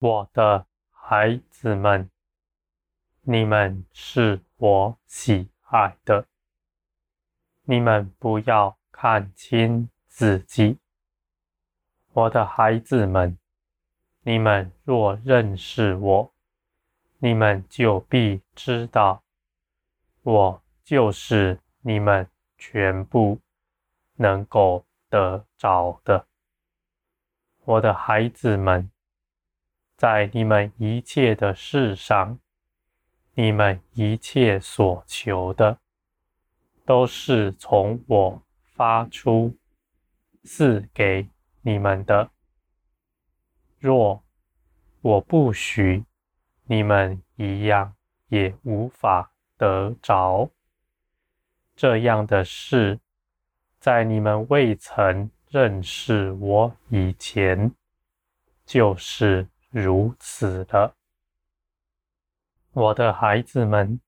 我的孩子们，你们是我喜爱的。你们不要看轻自己。我的孩子们，你们若认识我，你们就必知道，我就是你们全部能够得着的。我的孩子们。在你们一切的事上，你们一切所求的，都是从我发出赐给你们的。若我不许，你们一样也无法得着。这样的事，在你们未曾认识我以前，就是。如此的，我的孩子们，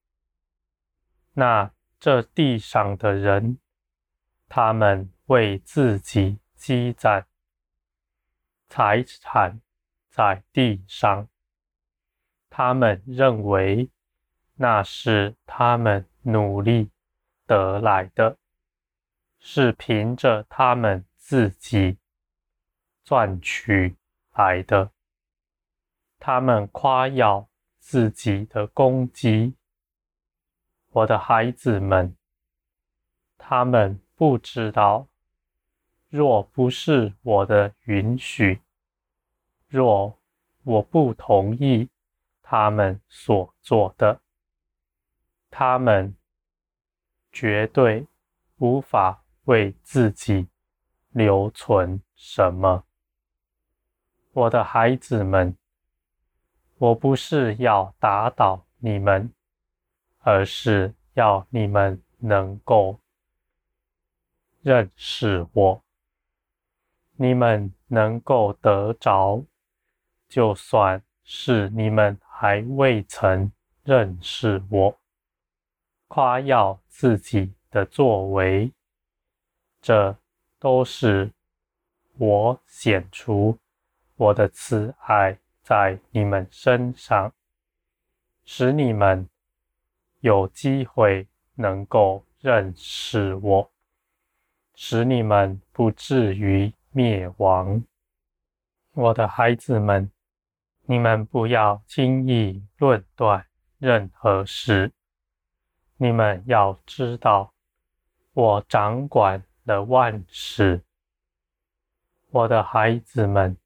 那这地上的人，他们为自己积攒财产在地上，他们认为那是他们努力得来的，是凭着他们自己赚取来的。他们夸耀自己的功绩，我的孩子们，他们不知道，若不是我的允许，若我不同意他们所做的，他们绝对无法为自己留存什么。我的孩子们。我不是要打倒你们，而是要你们能够认识我。你们能够得着，就算是你们还未曾认识我，夸耀自己的作为，这都是我显出我的慈爱。在你们身上，使你们有机会能够认识我，使你们不至于灭亡。我的孩子们，你们不要轻易论断任何事。你们要知道，我掌管了万事。我的孩子们。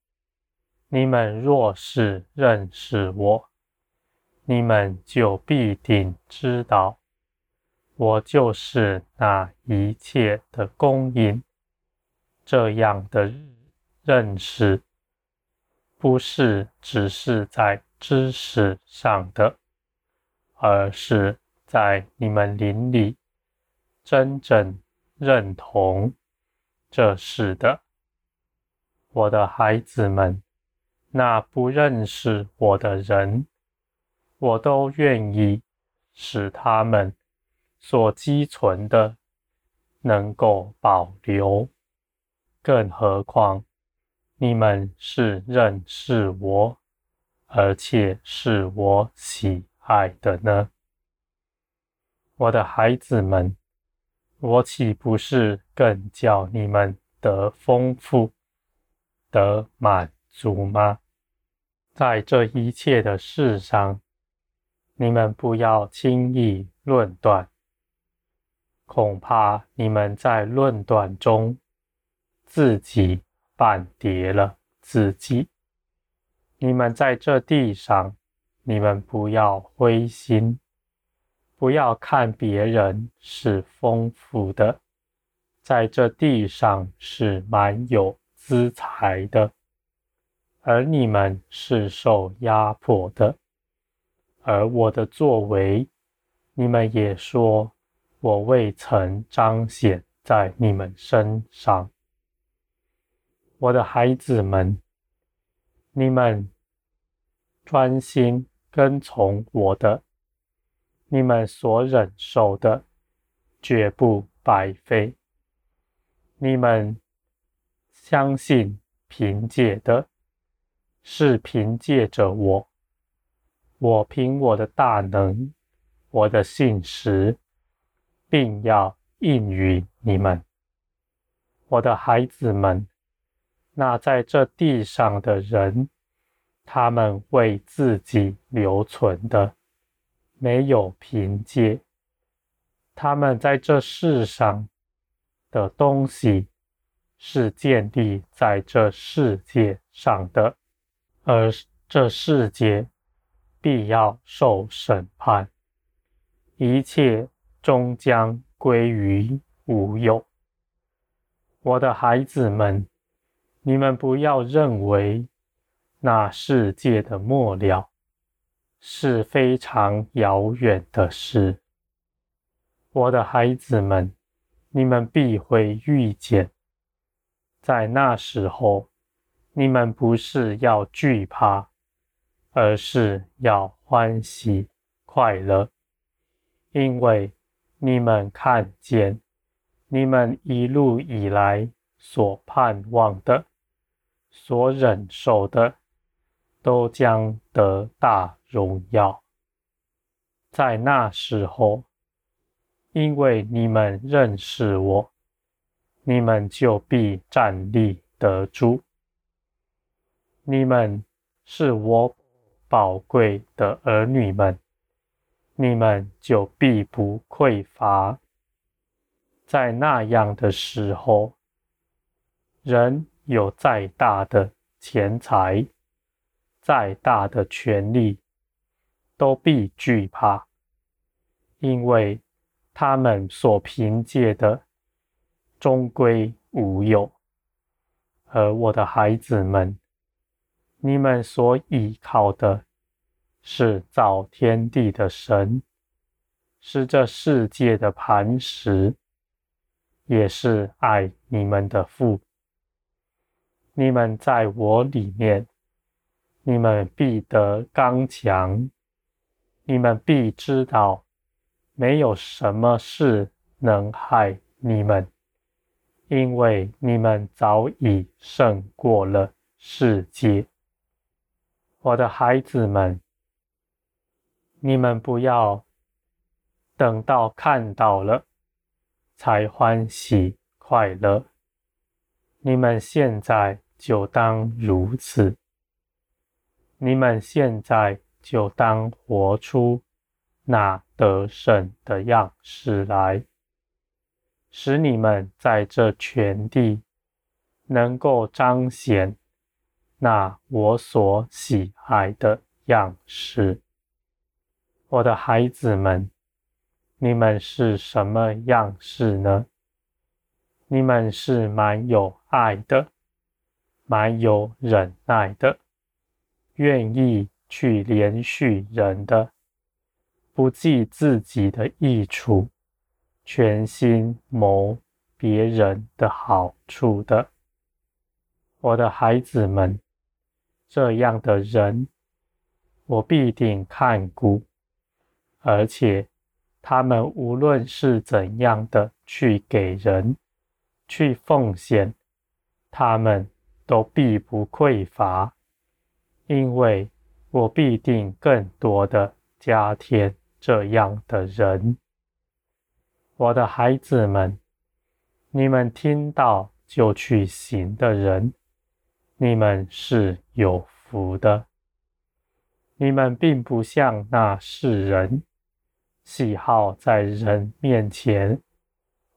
你们若是认识我，你们就必定知道，我就是那一切的供应。这样的认识，不是只是在知识上的，而是在你们灵里真正认同这是的，我的孩子们。那不认识我的人，我都愿意使他们所积存的能够保留。更何况你们是认识我，而且是我喜爱的呢？我的孩子们，我岂不是更叫你们得丰富、得满主吗？在这一切的事上，你们不要轻易论断，恐怕你们在论断中自己绊跌了自己。你们在这地上，你们不要灰心，不要看别人是丰富的，在这地上是蛮有资财的。而你们是受压迫的，而我的作为，你们也说我未曾彰显在你们身上。我的孩子们，你们专心跟从我的，你们所忍受的绝不白费。你们相信凭借的。是凭借着我，我凭我的大能，我的信实，并要应允你们，我的孩子们。那在这地上的人，他们为自己留存的，没有凭借。他们在这世上的东西，是建立在这世界上的，而这世界必要受审判，一切终将归于无有。我的孩子们，你们不要认为那世界的末了是非常遥远的事。我的孩子们，你们必会遇见，在那时候，你们不是要惧怕，而是要欢喜快乐，因为你们看见，你们一路以来所盼望的、所忍受的，都将得大荣耀。在那时候。因为你们认识我，你们就必站立得住。你们是我宝贵的儿女们，你们就必不匮乏。在那样的时候，人有再大的钱财、再大的权力，都必惧怕，因为。他们所凭借的终归无有，而我的孩子们，你们所倚靠的是造天地的神，是这世界的磐石，也是爱你们的父。你们在我里面，你们必得刚强，你们必知道。没有什么事能害你们，因为你们早已胜过了世界。我的孩子们，你们不要等到看到了才欢喜快乐，你们现在就当如此，你们现在就当活出。那得胜的样式来，使你们在这全地能够彰显那我所喜爱的样式。我的孩子们，你们是什么样式呢？你们是满有爱的，满有忍耐的，愿意去连续人的。不计自己的益处，全心谋别人的好处的，我的孩子们，这样的人，我必定看顾，而且他们无论是怎样的去给人、去奉献，他们都必不匮乏，因为我必定更多的加添。这样的人，我的孩子们，你们听到就去行的人，你们是有福的。你们并不像那世人，喜好在人面前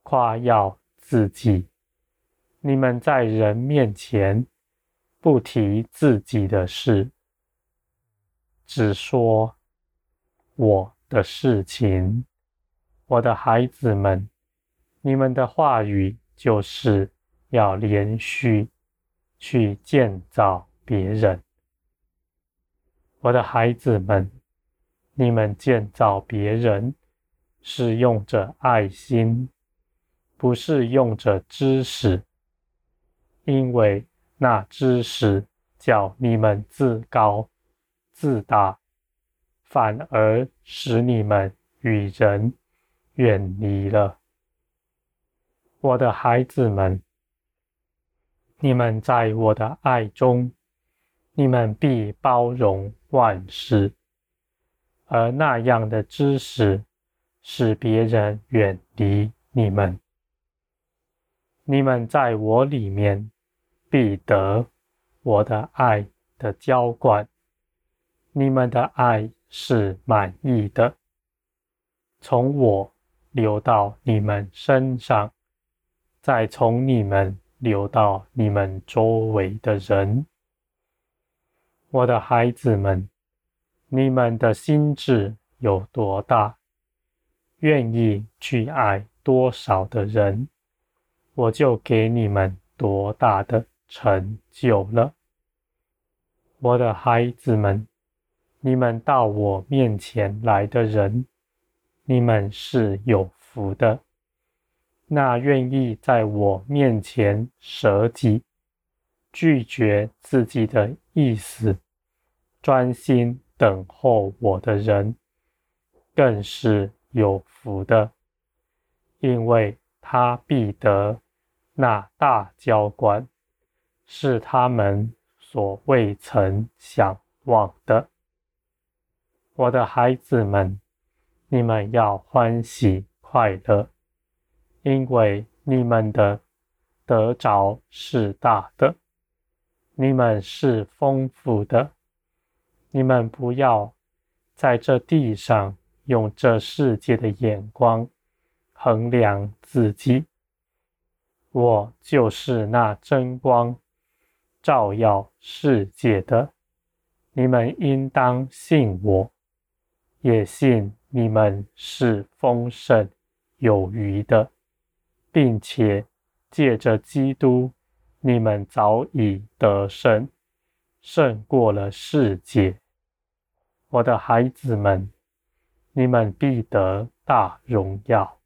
夸耀自己。你们在人面前不提自己的事，只说我的事情，我的孩子们，你们的话语就是要连续去建造别人。我的孩子们，你们建造别人是用着爱心，不是用着知识，因为那知识叫你们自高自大。反而使你们与人远离了。我的孩子们，你们在我的爱中，你们必包容万事，而那样的知识使别人远离你们。你们在我里面必得我的爱的浇灌，你们的爱是满意的，从我流到你们身上，再从你们流到你们周围的人。我的孩子们，你们的心智有多大，愿意去爱多少的人，我就给你们多大的成就了。我的孩子们，你们到我面前来的人，你们是有福的。那愿意在我面前舍己，拒绝自己的意思，专心等候我的人，更是有福的，因为他必得那大浇灌，是他们所未曾想望的。我的孩子们，你们要欢喜快乐，因为你们的得着是大的。你们是丰富的，你们不要在这地上用这世界的眼光衡量自己。我就是那真光，照耀世界的。你们应当信我，也信你们是丰盛有余的，并且借着基督。你们早已得胜，胜过了世界。我的孩子们，你们必得大荣耀。